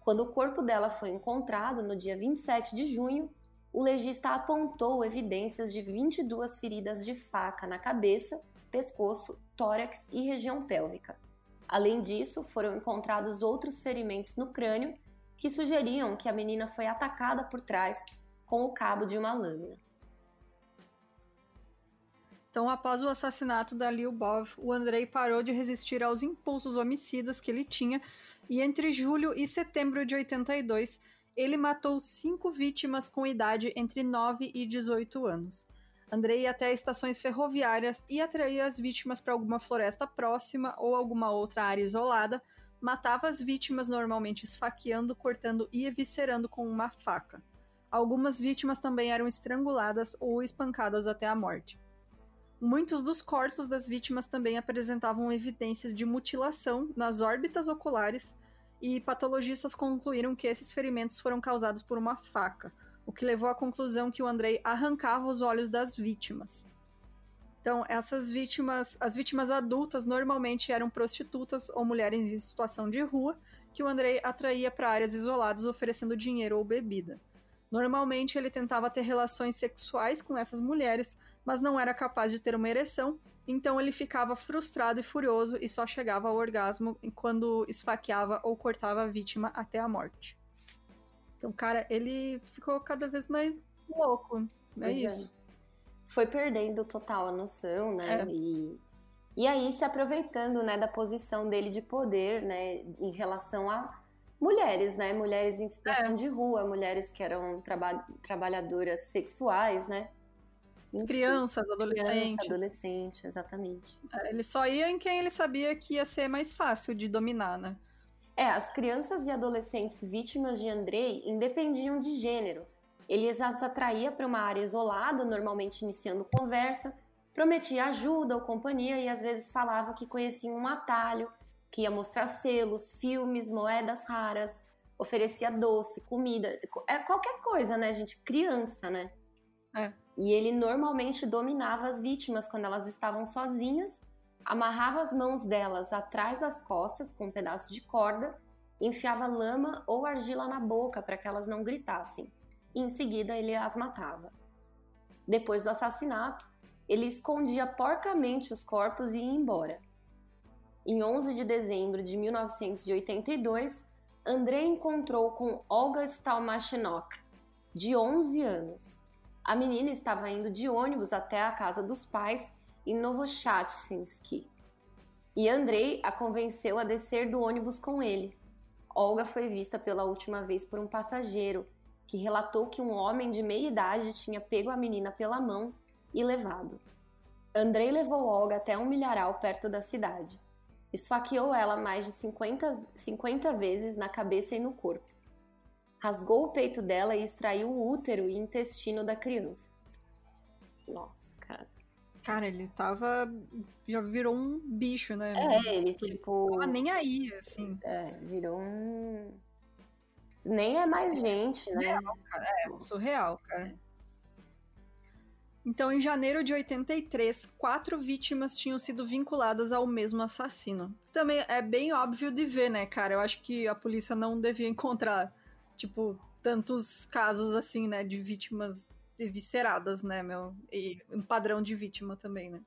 Quando o corpo dela foi encontrado no dia 27 de junho, o legista apontou evidências de 22 feridas de faca na cabeça, pescoço, tórax e região pélvica. Além disso, foram encontrados outros ferimentos no crânio que sugeriam que a menina foi atacada por trás com o cabo de uma lâmina. Então, após o assassinato da Lyubov, o Andrei parou de resistir aos impulsos homicidas que ele tinha e entre julho e setembro de 82, ele matou cinco vítimas com idade entre 9 e 18 anos. Andrei ia até estações ferroviárias e atraía as vítimas para alguma floresta próxima ou alguma outra área isolada, matava as vítimas normalmente esfaqueando, cortando e eviscerando com uma faca. Algumas vítimas também eram estranguladas ou espancadas até a morte. Muitos dos corpos das vítimas também apresentavam evidências de mutilação nas órbitas oculares e patologistas concluíram que esses ferimentos foram causados por uma faca, o que levou à conclusão que o Andrei arrancava os olhos das vítimas. Então, essas vítimas, as vítimas adultas normalmente eram prostitutas ou mulheres em situação de rua que o Andrei atraía para áreas isoladas oferecendo dinheiro ou bebida. Normalmente ele tentava ter relações sexuais com essas mulheres, mas não era capaz de ter uma ereção, então ele ficava frustrado e furioso e só chegava ao orgasmo quando esfaqueava ou cortava a vítima até a morte. Então, cara, ele ficou cada vez mais louco. É Pois é. isso. Foi perdendo total a noção, né? É. E, e aí se aproveitando, né, da posição dele de poder, né, em relação a mulheres, né? Mulheres em situação É. de rua, mulheres que eram traba trabalhadoras sexuais, né? Enfim, Crianças, criança, adolescentes. adolescente, exatamente. É, Ele só ia em quem ele sabia que ia ser mais fácil de dominar, né? É, as crianças e adolescentes vítimas de Andrei independiam de gênero. Ele as atraía para uma área isolada, normalmente iniciando conversa, prometia ajuda ou companhia e às vezes falava que conhecia um atalho, que ia mostrar selos, filmes, moedas raras, oferecia doce, comida, é qualquer coisa, né, gente? Criança, né? É. E ele normalmente dominava as vítimas quando elas estavam sozinhas, amarrava as mãos delas atrás das costas com um pedaço de corda, enfiava lama ou argila na boca para que elas não gritassem. E em seguida ele as matava. Depois do assassinato, ele escondia porcamente os corpos e ia embora. Em 11 de dezembro de 1982, Andrei encontrou com Olga Stalmachenok, de 11 anos. A menina estava indo de ônibus até a casa dos pais em Novochachinsky. E Andrei a convenceu a descer do ônibus com ele. Olga foi vista pela última vez por um passageiro, que relatou que um homem de meia idade tinha pego a menina pela mão e levado. Andrei levou Olga até um milharal perto da cidade. Esfaqueou ela mais de 50, 50 vezes na cabeça e no corpo. Rasgou o peito dela e extraiu o útero e intestino da criança. Nossa, cara. Cara, ele tava. Já virou um bicho, né? É, ele tipo. Tava nem aí, assim. É, virou um. Nem é mais gente, né? É surreal, cara. Então, em janeiro de 83, quatro vítimas tinham sido vinculadas ao mesmo assassino. Também é bem óbvio de ver, né, cara? Eu acho que a polícia não devia encontrar, tipo, tantos casos assim, né, de vítimas evisceradas, né, meu? E um padrão de vítima também, né?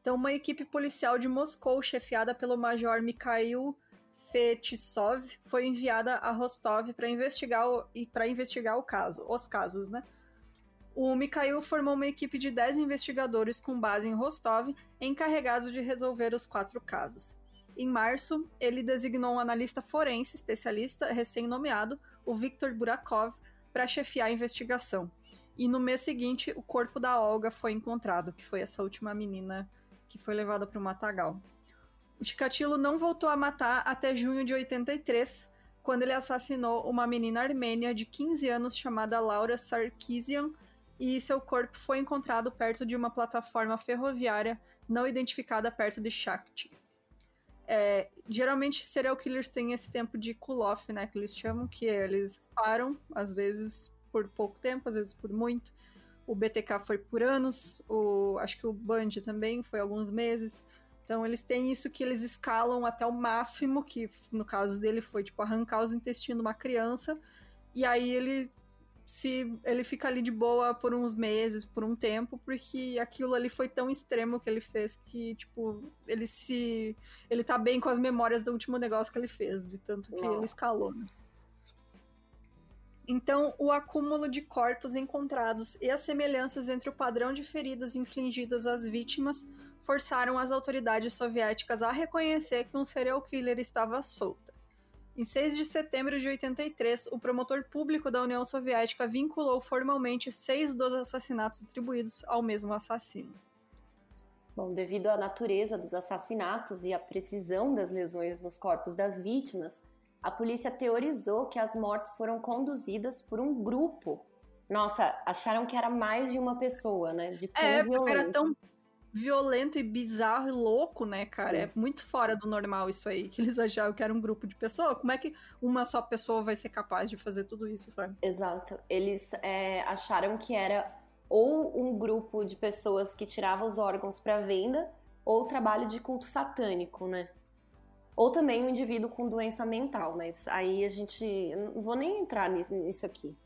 Então, uma equipe policial de Moscou, chefiada pelo major Mikhail Fetisov, foi enviada a Rostov para investigar o, para investigar o caso, os casos, né? O Mikhail formou uma equipe de 10 investigadores com base em Rostov, encarregados de resolver os quatro casos. Em março, ele designou um analista forense especialista recém-nomeado, o Viktor Burakov, para chefiar a investigação. E no mês seguinte, o corpo da Olga foi encontrado, que foi essa última menina que foi levada para o matagal. O Chikatilo não voltou a matar até junho de 83, quando ele assassinou uma menina armênia de 15 anos chamada Laura Sarkisian, e seu corpo foi encontrado perto de uma plataforma ferroviária não identificada perto de Shakti. É, geralmente, serial killers têm esse tempo de cool-off, né, que eles chamam, que eles param, às vezes por pouco tempo, às vezes por muito. O BTK foi por anos, o, acho que o Band também foi alguns meses. Então, eles têm isso que eles escalam até o máximo, que no caso dele foi, tipo, arrancar os intestinos de uma criança, e aí ele se ele fica ali de boa por uns meses, por um tempo, porque aquilo ali foi tão extremo que ele fez que, tipo, ele se. Ele tá bem com as memórias do último negócio que ele fez, de tanto que ele escalou, né? Então, o acúmulo de corpos encontrados e as semelhanças entre o padrão de feridas infligidas às vítimas forçaram as autoridades soviéticas a reconhecer que um serial killer estava solto. Em 6 de setembro de 83, o promotor público da União Soviética vinculou formalmente seis dos assassinatos atribuídos ao mesmo assassino. Bom, devido à natureza dos assassinatos e à precisão das lesões nos corpos das vítimas, a polícia teorizou que as mortes foram conduzidas por um grupo. Nossa, acharam que era mais de uma pessoa, né? De tão É, porque era violento. tão violento e bizarro e louco, né, cara? Sim. É muito fora do normal isso aí, que eles achavam que era um grupo de pessoas. Como é que uma só pessoa vai ser capaz de fazer tudo isso, sabe? Exato. Eles é, acharam que era ou um grupo de pessoas que tirava os órgãos para venda, ou trabalho de culto satânico, né? Ou também um indivíduo com doença mental, mas aí a gente. Não vou nem entrar nisso, aqui.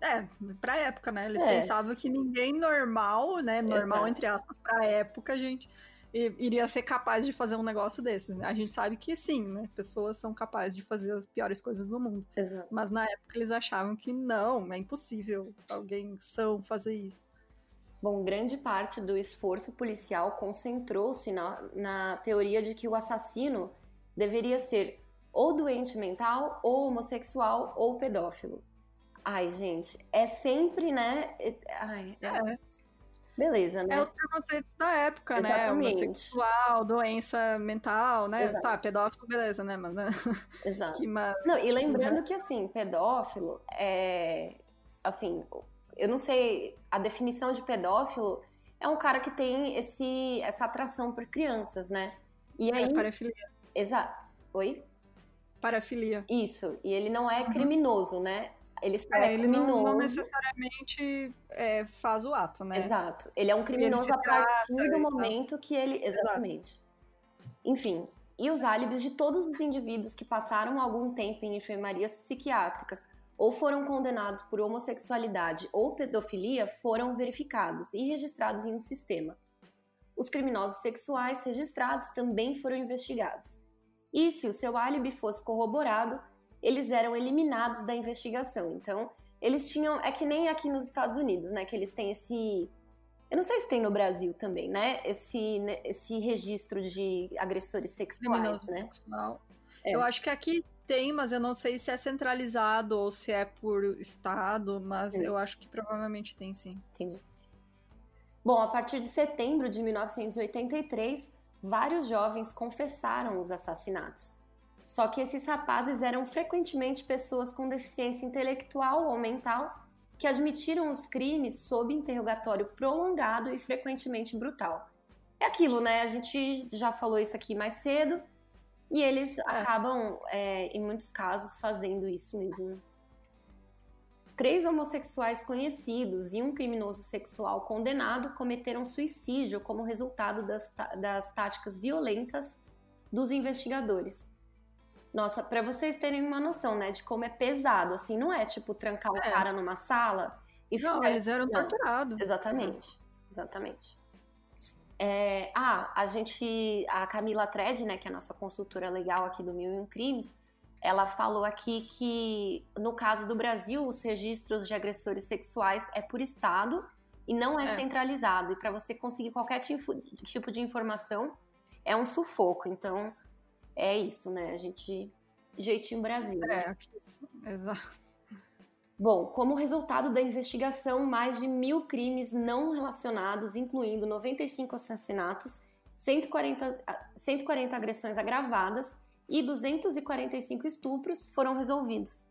É, pra época, né? Eles É. pensavam que ninguém normal, né? Normal Exato. entre aspas, pra época, gente, iria ser capaz de fazer um negócio desses, né? A gente sabe que sim, né? Pessoas são capazes de fazer as piores coisas do mundo. Exato. Mas na época eles achavam que não, é impossível alguém são fazer isso. Bom, grande parte do esforço policial concentrou-se na, na teoria de que o assassino deveria ser ou doente mental, ou homossexual, ou pedófilo. Ai, gente, é sempre, né? Ai, É, beleza, né? é os preconceitos da época, né? Exatamente. Homossexual, doença mental, né? Exato. Tá, pedófilo, beleza, né? Mas, né? Exato. Que Não, e tipo, lembrando né? que, assim, pedófilo é. Assim, eu não sei. A definição de pedófilo é um cara que tem esse, essa atração por crianças, né? E aí. É, parafilia. Exato. Oi? Parafilia. Isso. E ele não é criminoso, né? Ele só é, Uhum. É, ele não, criminoso. não necessariamente é, faz o ato, né? Exato. Ele é um criminoso a partir trata do momento que ele. Exatamente. Enfim. E os álibis de todos os indivíduos que passaram algum tempo em enfermarias psiquiátricas ou foram condenados por homossexualidade ou pedofilia foram verificados e registrados em um sistema. Os criminosos sexuais registrados também foram investigados. E se o seu álibi fosse corroborado, eles eram eliminados da investigação. Então, eles tinham. É que nem aqui nos Estados Unidos, né? Que eles têm esse. Eu não sei se tem no Brasil também, né? Esse, né, esse registro de agressores sexuais, Criminoso né? sexual. É. Eu acho que aqui tem, mas eu não sei se é centralizado ou se é por estado, mas Sim. eu acho que provavelmente tem sim. Entendi. Bom, a partir de setembro de 1983, vários jovens confessaram os assassinatos. Só que esses rapazes eram frequentemente pessoas com deficiência intelectual ou mental que admitiram os crimes sob interrogatório prolongado e frequentemente brutal. É aquilo, né? A gente já falou isso aqui mais cedo e eles acabam, é, em muitos casos, fazendo isso mesmo. Três homossexuais conhecidos e um criminoso sexual condenado cometeram suicídio como resultado das, das táticas violentas dos investigadores. Nossa, pra vocês terem uma noção, né, de como é pesado, assim, não é tipo trancar o É. cara numa sala e Não, ficar- eles eram torturados. Exatamente, exatamente. É, ah, a gente, a Camila Tred, né, que é a nossa consultora legal aqui do Mil e Um Crimes, ela falou aqui que no caso do Brasil, os registros de agressores sexuais é por estado e não é, É. centralizado. E para você conseguir qualquer tipo, de informação é um sufoco. Então é isso, né? A gente jeitinho Brasil. né? É, aqui, exato. Bom, como resultado da investigação, mais de mil crimes não relacionados, incluindo 95 assassinatos, 140, ah, 140 agressões agravadas e 245 estupros foram resolvidos.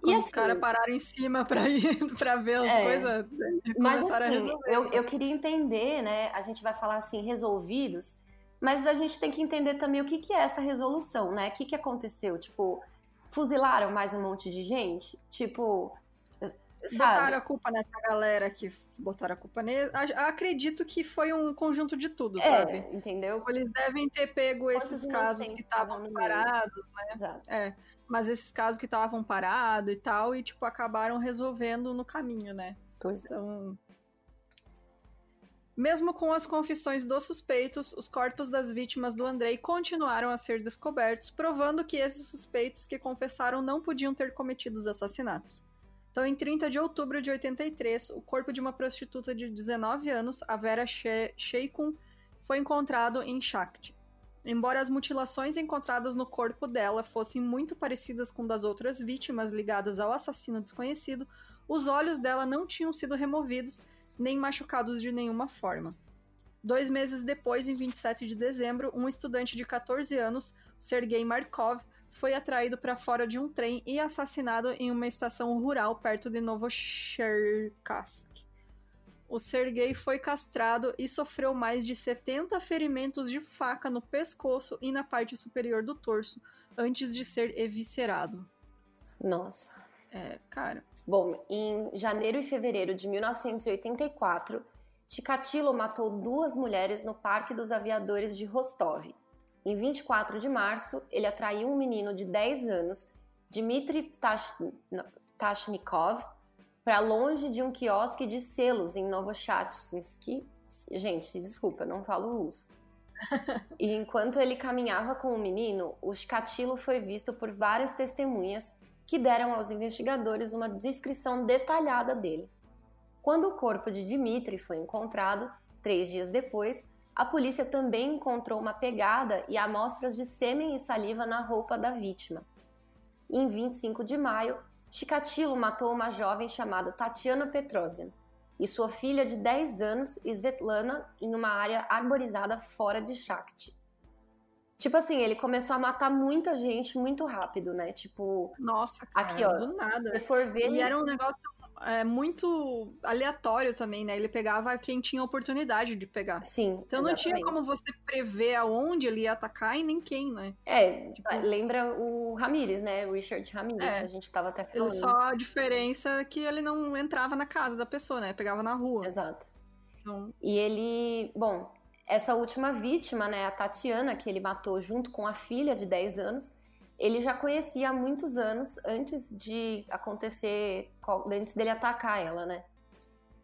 Quando os assim- caras pararam em cima pra ir pra ver as É. coisas e Mas começaram a assim, resolver. eu, eu queria entender, né? A gente vai falar assim, resolvidos, mas a gente tem que entender também o que, que é essa resolução, né? O que, que aconteceu? Tipo, fuzilaram mais um monte de gente? Tipo, Botaram sabe? a culpa nessa galera que botaram a culpa nele. Acredito que foi um conjunto de tudo, sabe? É, entendeu? Eles devem ter pego Quantos esses casos que estavam parados, né? Exato. É, mas esses casos que estavam parados e tal, e tipo, acabaram resolvendo no caminho, né? Pois é. Mesmo com as confissões dos suspeitos, os corpos das vítimas do Andrei continuaram a ser descobertos, provando que esses suspeitos que confessaram não podiam ter cometido os assassinatos. Então, em 30 de outubro de 83, o corpo de uma prostituta de 19 anos, a Vera She- Sheikun, foi encontrado em Shakti. Embora as mutilações encontradas no corpo dela fossem muito parecidas com das outras vítimas ligadas ao assassino desconhecido, os olhos dela não tinham sido removidos nem machucados de nenhuma forma. Dois meses depois, em 27 de dezembro, um estudante de 14 anos, Sergei Markov, foi atraído para fora de um trem e assassinado em uma estação rural perto de Novocherkassk. O Sergei foi castrado e sofreu mais de 70 ferimentos de faca no pescoço e na parte superior do torso antes de ser eviscerado. Nossa. É, cara. Bom, em janeiro e fevereiro de 1984, Chikatilo matou duas mulheres no Parque dos Aviadores de Rostov. Em 24 de março, ele atraiu um menino de 10 anos, Dmitry Tash- Tashnikov, para longe de um quiosque de selos em Novochatsky Gente, desculpa, não falo russo. e enquanto ele caminhava com o menino, o Chikatilo foi visto por várias testemunhas que deram aos investigadores uma descrição detalhada dele. Quando o corpo de Dmitri foi encontrado, três dias depois, a polícia também encontrou uma pegada e amostras de sêmen e saliva na roupa da vítima. Em 25 de maio, Chikatilo matou uma jovem chamada Tatiana Petrosian e sua filha de 10 anos, Svetlana, em uma área arborizada fora de Shakti. Tipo assim, ele começou a matar muita gente muito rápido, né? Tipo. Nossa, cara, aqui, ó. do nada. Se for ver. E era um negócio é, muito aleatório também, né? Ele pegava quem tinha oportunidade de pegar. Sim. Então não tinha como você prever aonde ele ia atacar e nem quem, né? É, tipo, lembra o Ramirez, né? O Richard Ramirez, é, a gente tava até falando. Ele só a diferença é que ele não entrava na casa da pessoa, né? Pegava na rua. Exato. Então... E ele, bom, essa última vítima, né, a Tatiana, que ele matou junto com a filha de 10 anos, ele já conhecia há muitos anos antes de acontecer, antes dele atacar ela, né?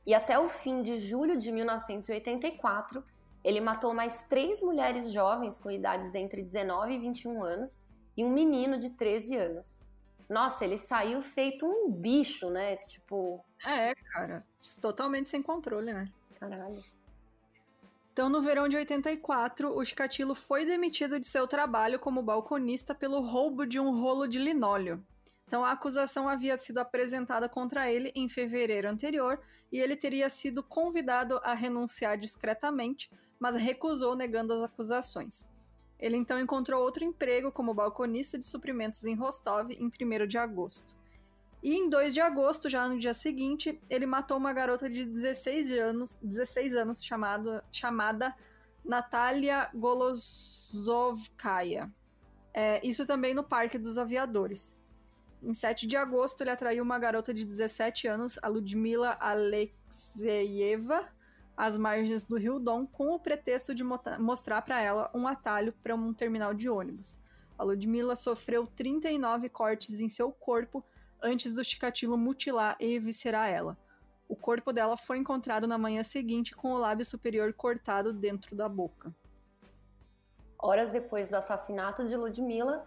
E até o fim de julho de 1984, ele matou mais três mulheres jovens com idades entre 19 e 21 anos e um menino de 13 anos. Nossa, ele saiu feito um bicho, né? Tipo. É, cara. Totalmente sem controle, né? Caralho. Então, no verão de 84, o Chikatilo foi demitido de seu trabalho como balconista pelo roubo de um rolo de linóleo. Então, a acusação havia sido apresentada contra ele em fevereiro anterior e ele teria sido convidado a renunciar discretamente, mas recusou negando as acusações. Ele então encontrou outro emprego como balconista de suprimentos em Rostov em 1 de agosto. E em 2 de agosto, já no dia seguinte, ele matou uma garota de 16 anos, 16 anos chamado, chamada Natalia Golozovkaya. É, isso também no Parque dos Aviadores. Em 7 de agosto, ele atraiu uma garota de 17 anos, a Ludmila Alexeyeva, às margens do Rio Dom, com o pretexto de mostrar para ela um atalho para um terminal de ônibus. A Ludmila sofreu 39 cortes em seu corpo antes do Chikatilo mutilar e eviscerar ela. O corpo dela foi encontrado na manhã seguinte com o lábio superior cortado dentro da boca. Horas depois do assassinato de Ludmila,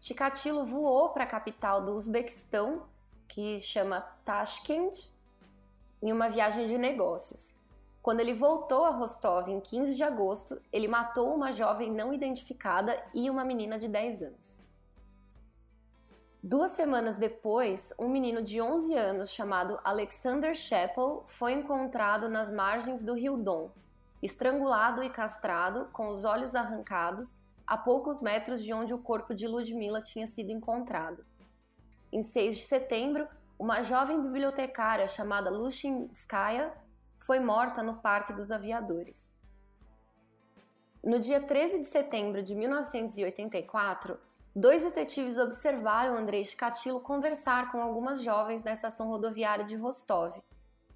Chikatilo voou para a capital do Uzbequistão, que chama Tashkent, em uma viagem de negócios. Quando ele voltou a Rostov em 15 de agosto, ele matou uma jovem não identificada e uma menina de 10 anos. Duas semanas depois, um menino de 11 anos chamado Alexander Chappell foi encontrado nas margens do rio Don, estrangulado e castrado, com os olhos arrancados, a poucos metros de onde o corpo de Ludmila tinha sido encontrado. Em 6 de setembro, uma jovem bibliotecária chamada Lushinskaya foi morta no Parque dos Aviadores. No dia 13 de setembro de 1984, Dois detetives observaram Andrei Chikatilo conversar com algumas jovens na estação rodoviária de Rostov.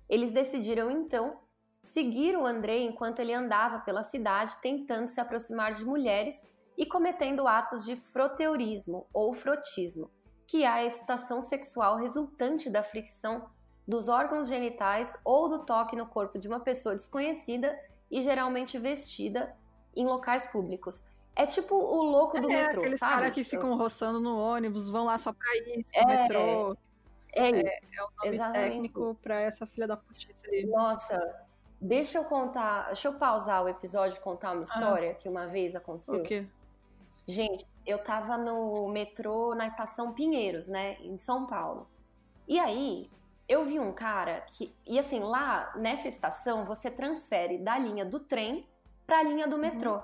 Eles decidiram então seguir o Andrei enquanto ele andava pela cidade tentando se aproximar de mulheres e cometendo atos de froteurismo ou frotismo, que é a excitação sexual resultante da fricção dos órgãos genitais ou do toque no corpo de uma pessoa desconhecida e geralmente vestida em locais públicos. É tipo o louco do é, metrô, aqueles sabe? caras que ficam roçando no ônibus, vão lá só pra isso, é, metrô. É, é, é o nome exatamente. técnico pra essa filha da putice aí. Nossa, deixa eu contar, deixa eu pausar o episódio e contar uma ah. história ah. que uma vez aconteceu. O quê? Gente, eu tava no metrô na estação Pinheiros, né, em São Paulo. E aí, eu vi um cara que. E assim, lá nessa estação, você transfere da linha do trem pra linha do metrô. Uhum.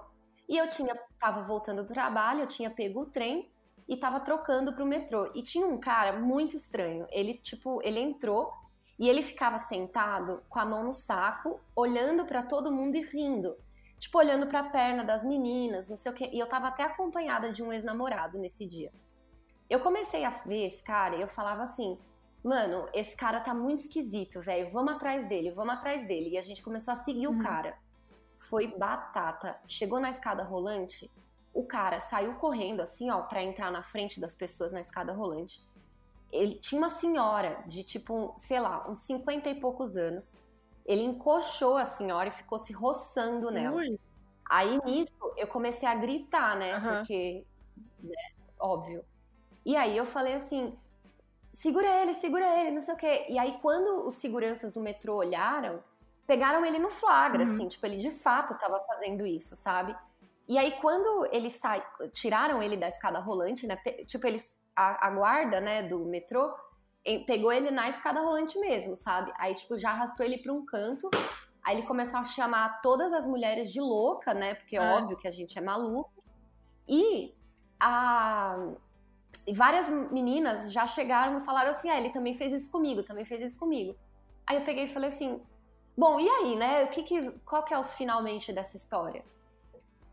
E eu tinha, tava voltando do trabalho, eu tinha pego o trem e tava trocando pro metrô. E tinha um cara muito estranho. Ele, tipo, ele entrou e ele ficava sentado com a mão no saco, olhando para todo mundo e rindo. Tipo, olhando pra perna das meninas, não sei o quê. E eu tava até acompanhada de um ex-namorado nesse dia. Eu comecei a ver esse cara e eu falava assim: mano, esse cara tá muito esquisito, velho. Vamos atrás dele, vamos atrás dele. E a gente começou a seguir uhum. o cara foi batata. Chegou na escada rolante, o cara saiu correndo assim, ó, para entrar na frente das pessoas na escada rolante. Ele tinha uma senhora de tipo, sei lá, uns 50 e poucos anos. ele encoxou a senhora e ficou se roçando nela. Ui. Aí nisso eu comecei a gritar, né? Aham. Porque, né, óbvio. E aí eu falei assim: segura ele, segura ele, não sei o quê. E aí quando os seguranças do metrô olharam, pegaram ele no flagra, Uhum. assim, tipo, ele de fato tava fazendo isso, sabe? E aí quando eles tiraram ele da escada rolante, né? Tipo, eles. A, a guarda, né, do metrô pegou ele na escada rolante mesmo, sabe? Aí, tipo, já arrastou ele pra um canto. Aí ele começou a chamar todas as mulheres de louca, né? Porque é É. óbvio que a gente é maluco. E a e várias meninas já chegaram e falaram assim: ah, ele também fez isso comigo, também fez isso comigo. Aí eu peguei e falei assim: bom, e aí, né? O que que, qual que é os finalmente dessa história?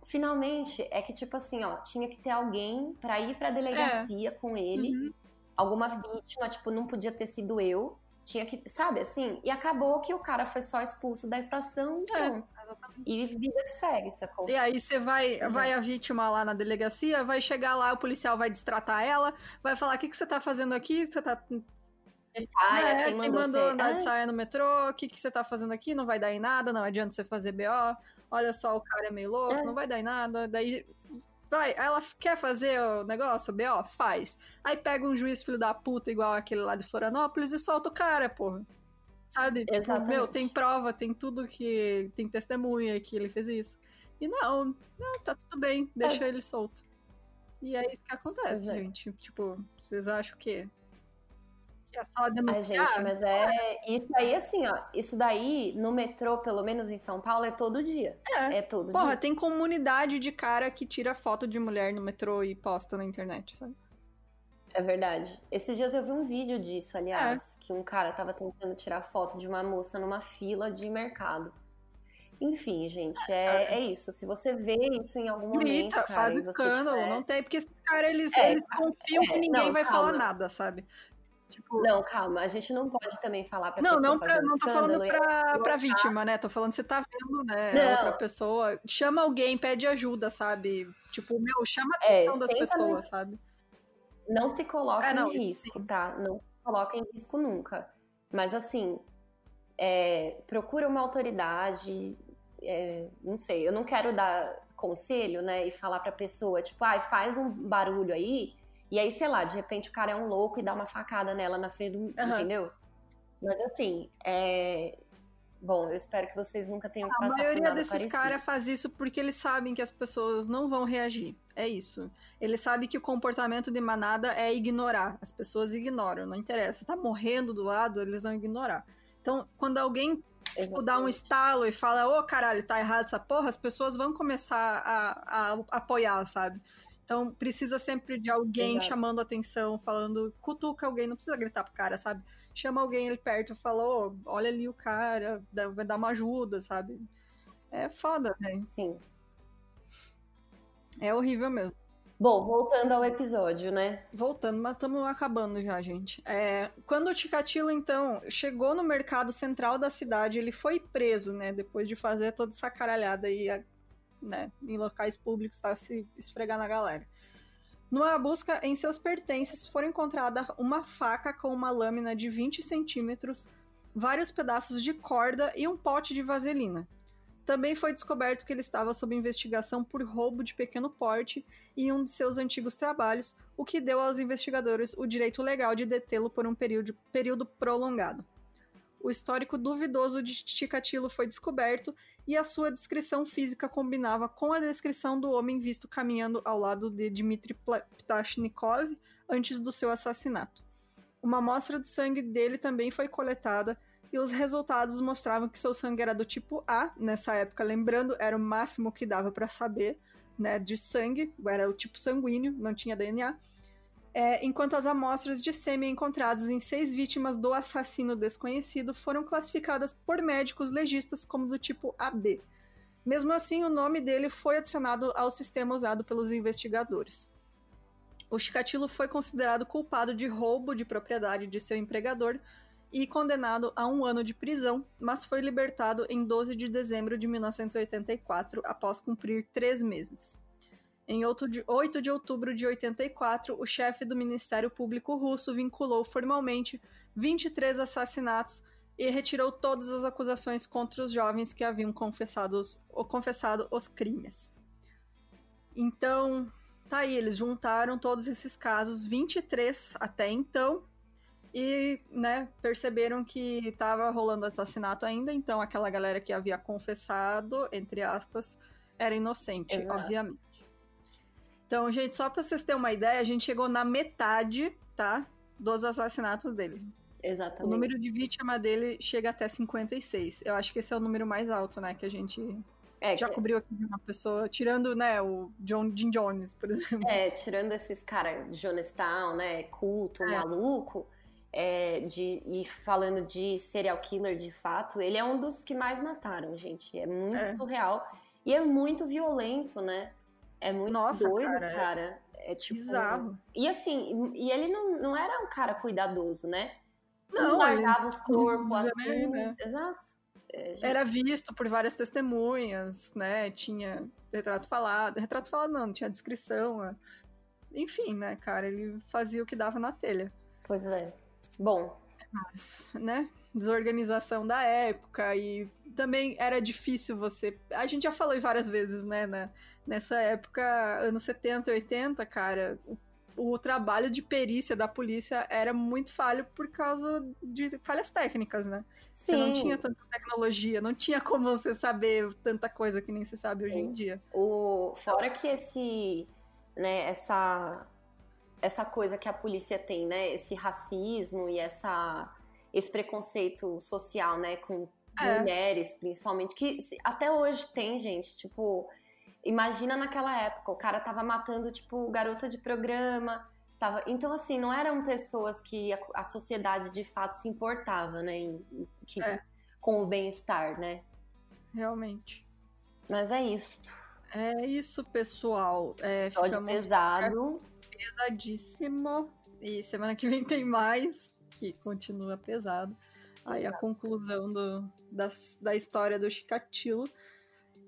Finalmente é que, tipo assim, ó, tinha que ter alguém pra ir pra delegacia com ele, Uhum. alguma vítima, tipo, não podia ter sido eu. Tinha que, sabe assim? E acabou que o cara foi só expulso da estação e É. pronto. E vida que segue, sacou? E aí você vai, Exato. vai a vítima lá na delegacia, vai chegar lá, o policial vai destratar ela, vai falar: o que, que você tá fazendo aqui? Você tá. De saia, É, quem mandou, você... andar de Ai, saia no metrô? O que, que você tá fazendo aqui? Não vai dar em nada, não adianta você fazer BO. Olha só, o cara é meio louco, É. não vai dar em nada. Daí. Vai, ela quer fazer o negócio, o BO? Faz. Aí pega um juiz filho da puta, igual aquele lá de Florianópolis, e solta o cara, porra. Sabe? Tipo, meu, tem prova, tem tudo que. Tem testemunha que ele fez isso. E não, não, tá tudo bem, deixa ele solto. E é isso que acontece, Exato. gente. Tipo, vocês acham que. Que é só Ai, denunciar? gente, mas é. Isso aí, assim, ó. Isso daí, no metrô, pelo menos em São Paulo, é todo dia. É. É todo Porra, dia. tem comunidade de cara que tira foto de mulher no metrô e posta na internet, sabe? É verdade. Esses dias eu vi um vídeo disso, aliás, É. que um cara tava tentando tirar foto de uma moça numa fila de mercado. Enfim, gente, é, é isso. Se você vê isso em algum momento, Grita, cara, faz escândalo, tiver- não tem, porque esses caras, eles, É, eles confiam é, que ninguém não, vai calma. falar nada, sabe? Tipo, Não, calma, a gente não pode também falar pra não, pessoa não, pra, não tô falando pra, pra vítima, né? Tô falando se tá vendo, né, Não. outra pessoa. Chama alguém, pede ajuda, sabe? Tipo, meu, chama a É, atenção das tenta não- pessoas, sabe? Não se coloca É, não, em risco, tá? Não se coloca em risco nunca. Mas assim, é, procura uma autoridade. é, não sei, eu não quero dar conselho, né? E falar pra pessoa, tipo, ai, faz um barulho aí. E aí, sei lá, de repente o cara é um louco e dá uma facada nela na frente do. Aham. Entendeu? Mas assim, é. Bom, eu espero que vocês nunca tenham A passado por maioria desses caras faz isso porque eles sabem que as pessoas não vão reagir. É isso. Eles sabem que o comportamento de manada é ignorar. As pessoas ignoram, não interessa. Tá morrendo do lado, eles vão ignorar. Então, quando alguém tipo, dá um estalo e fala, ô caralho, tá errado essa porra, as pessoas vão começar a, a apoiar, sabe? Então precisa sempre de alguém Exato. chamando atenção, falando, cutuca alguém, não precisa gritar pro cara, sabe? Chama alguém ali perto e fala, ô, olha ali o cara, vai dar uma ajuda, sabe? É foda, velho. Sim. É horrível mesmo. Bom, voltando ao episódio, né? Voltando, mas estamos acabando já, gente. É, quando o Chikatilo, então, chegou no mercado central da cidade, ele foi preso, né? Depois de fazer toda essa caralhada aí, a- né? Em locais públicos, tá? Se esfregar na galera. Numa busca em seus pertences, foram encontrada uma faca com uma lâmina de 20 centímetros, vários pedaços de corda e um pote de vaselina. Também foi descoberto que ele estava sob investigação por roubo de pequeno porte em um de seus antigos trabalhos, o que deu aos investigadores o direito legal de detê-lo por um período, período prolongado. O histórico duvidoso de Chikatilo foi descoberto e a sua descrição física combinava com a descrição do homem visto caminhando ao lado de Dmitry Ptashnikov antes do seu assassinato. Uma amostra do sangue dele também foi coletada e os resultados mostravam que seu sangue era do tipo A, nessa época, lembrando, era o máximo que dava para saber, né, de sangue, era o tipo sanguíneo, não tinha DNA. É, enquanto as amostras de sêmen encontradas em seis vítimas do assassino desconhecido foram classificadas por médicos legistas como do tipo AB. Mesmo assim, o nome dele foi adicionado ao sistema usado pelos investigadores. O Chikatilo foi considerado culpado de roubo de propriedade de seu empregador e condenado a um ano de prisão, mas foi libertado em 12 de dezembro de 1984 após cumprir três meses. Em 8 de, 8 de outubro de 84, o chefe do Ministério Público russo vinculou formalmente 23 assassinatos e retirou todas as acusações contra os jovens que haviam confessado os, confessado os crimes. Então, tá aí, eles juntaram todos esses casos, 23 até então, e né, perceberam que estava rolando assassinato ainda, então aquela galera que havia confessado, entre aspas, era inocente, Exato. obviamente. Então, gente, só pra vocês terem uma ideia, a gente chegou na metade, tá? Dos assassinatos dele. O Exatamente. número de vítima dele chega até 56. Eu acho que esse é o número mais alto, né? Que a gente É, já que- cobriu aqui de uma pessoa, tirando, né, o John Jim Jones, por exemplo. É, tirando esses caras de Jonestown, né, culto, É. maluco, é, de, e falando de serial killer de fato, ele é um dos que mais mataram, gente. É muito É. real. E é muito violento, né? É muito Nossa, doido, cara, cara. é É, tipo. Bizarro. E assim, e ele não, não era um cara cuidadoso, né? Não, ele guardava os corpos assim. né, né? Exato. É, era visto por várias testemunhas, né? Tinha retrato falado. Retrato falado não, tinha descrição. né? Enfim, né, cara? Ele fazia o que dava na telha. Pois é. Bom, Mas, né? Desorganização da época e também era difícil você. A gente já falou várias vezes, né? né? Nessa época, anos 70 e 80, cara, o, o trabalho de perícia da polícia era muito falho por causa de falhas técnicas, né? sim. Você não tinha tanta tecnologia, não tinha como você saber tanta coisa que nem se sabe hoje em Sim. dia. O, fora que esse, né, essa, essa coisa que a polícia tem, né, esse racismo e essa, esse preconceito social, né, com É. mulheres, principalmente, que até hoje tem, gente, tipo, imagina naquela época, o cara tava matando, tipo, garota de programa, tava, então, assim, não eram pessoas que a, a sociedade de fato se importava, né, em- em- que- É. com o bem-estar, né, Realmente. mas é isso, É isso, pessoal. É, episódio ficamos pesado, pesadíssimo. E semana que vem tem mais, que continua pesado. Aí a conclusão do, das- da história do Chikatilo.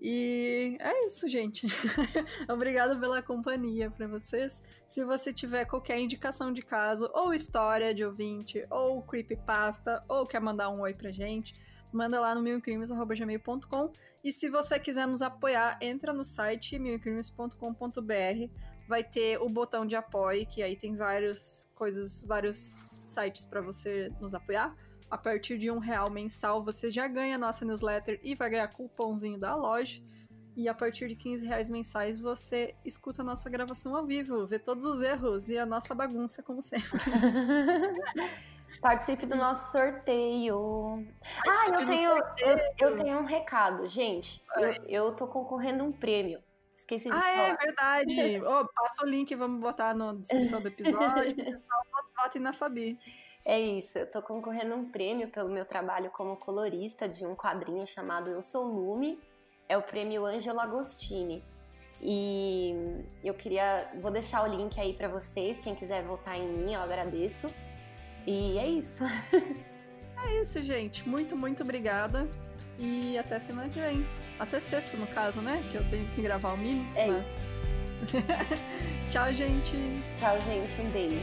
E é isso, gente. Obrigada pela companhia para vocês. Se você tiver qualquer indicação de caso, ou história de ouvinte, ou creepypasta, ou quer mandar um oi pra gente, manda lá no milcrimes.gmail.com. E se você quiser nos apoiar, entra no site milcrimes.com.br vai ter o botão de apoio, que aí tem várias coisas, vários sites para você nos apoiar. A partir de um real mensal, você já ganha a nossa newsletter e vai ganhar cupomzinho da loja. E a partir de 15 reais mensais, você escuta a nossa gravação ao vivo, vê todos os erros e a nossa bagunça, como sempre. Participe do nosso sorteio. Ah, eu tenho, eu, eu tenho um recado, gente. Eu, eu tô concorrendo um prêmio. Esqueci de Ah, é falar. verdade! Ô, passa o link, vamos botar na descrição do episódio. pessoal, votem na Fabi. É isso, eu tô concorrendo um prêmio pelo meu trabalho como colorista de um quadrinho chamado Eu Sou Lume. É o prêmio Ângelo Agostini. E eu queria. Vou deixar o link aí pra vocês. Quem quiser votar em mim, eu agradeço. E é isso. É isso, gente. Muito, muito obrigada. E até semana que vem. Até sexta, no caso, né? Que eu tenho que gravar o mini. É mas... Tchau, gente. Tchau, gente. Um beijo.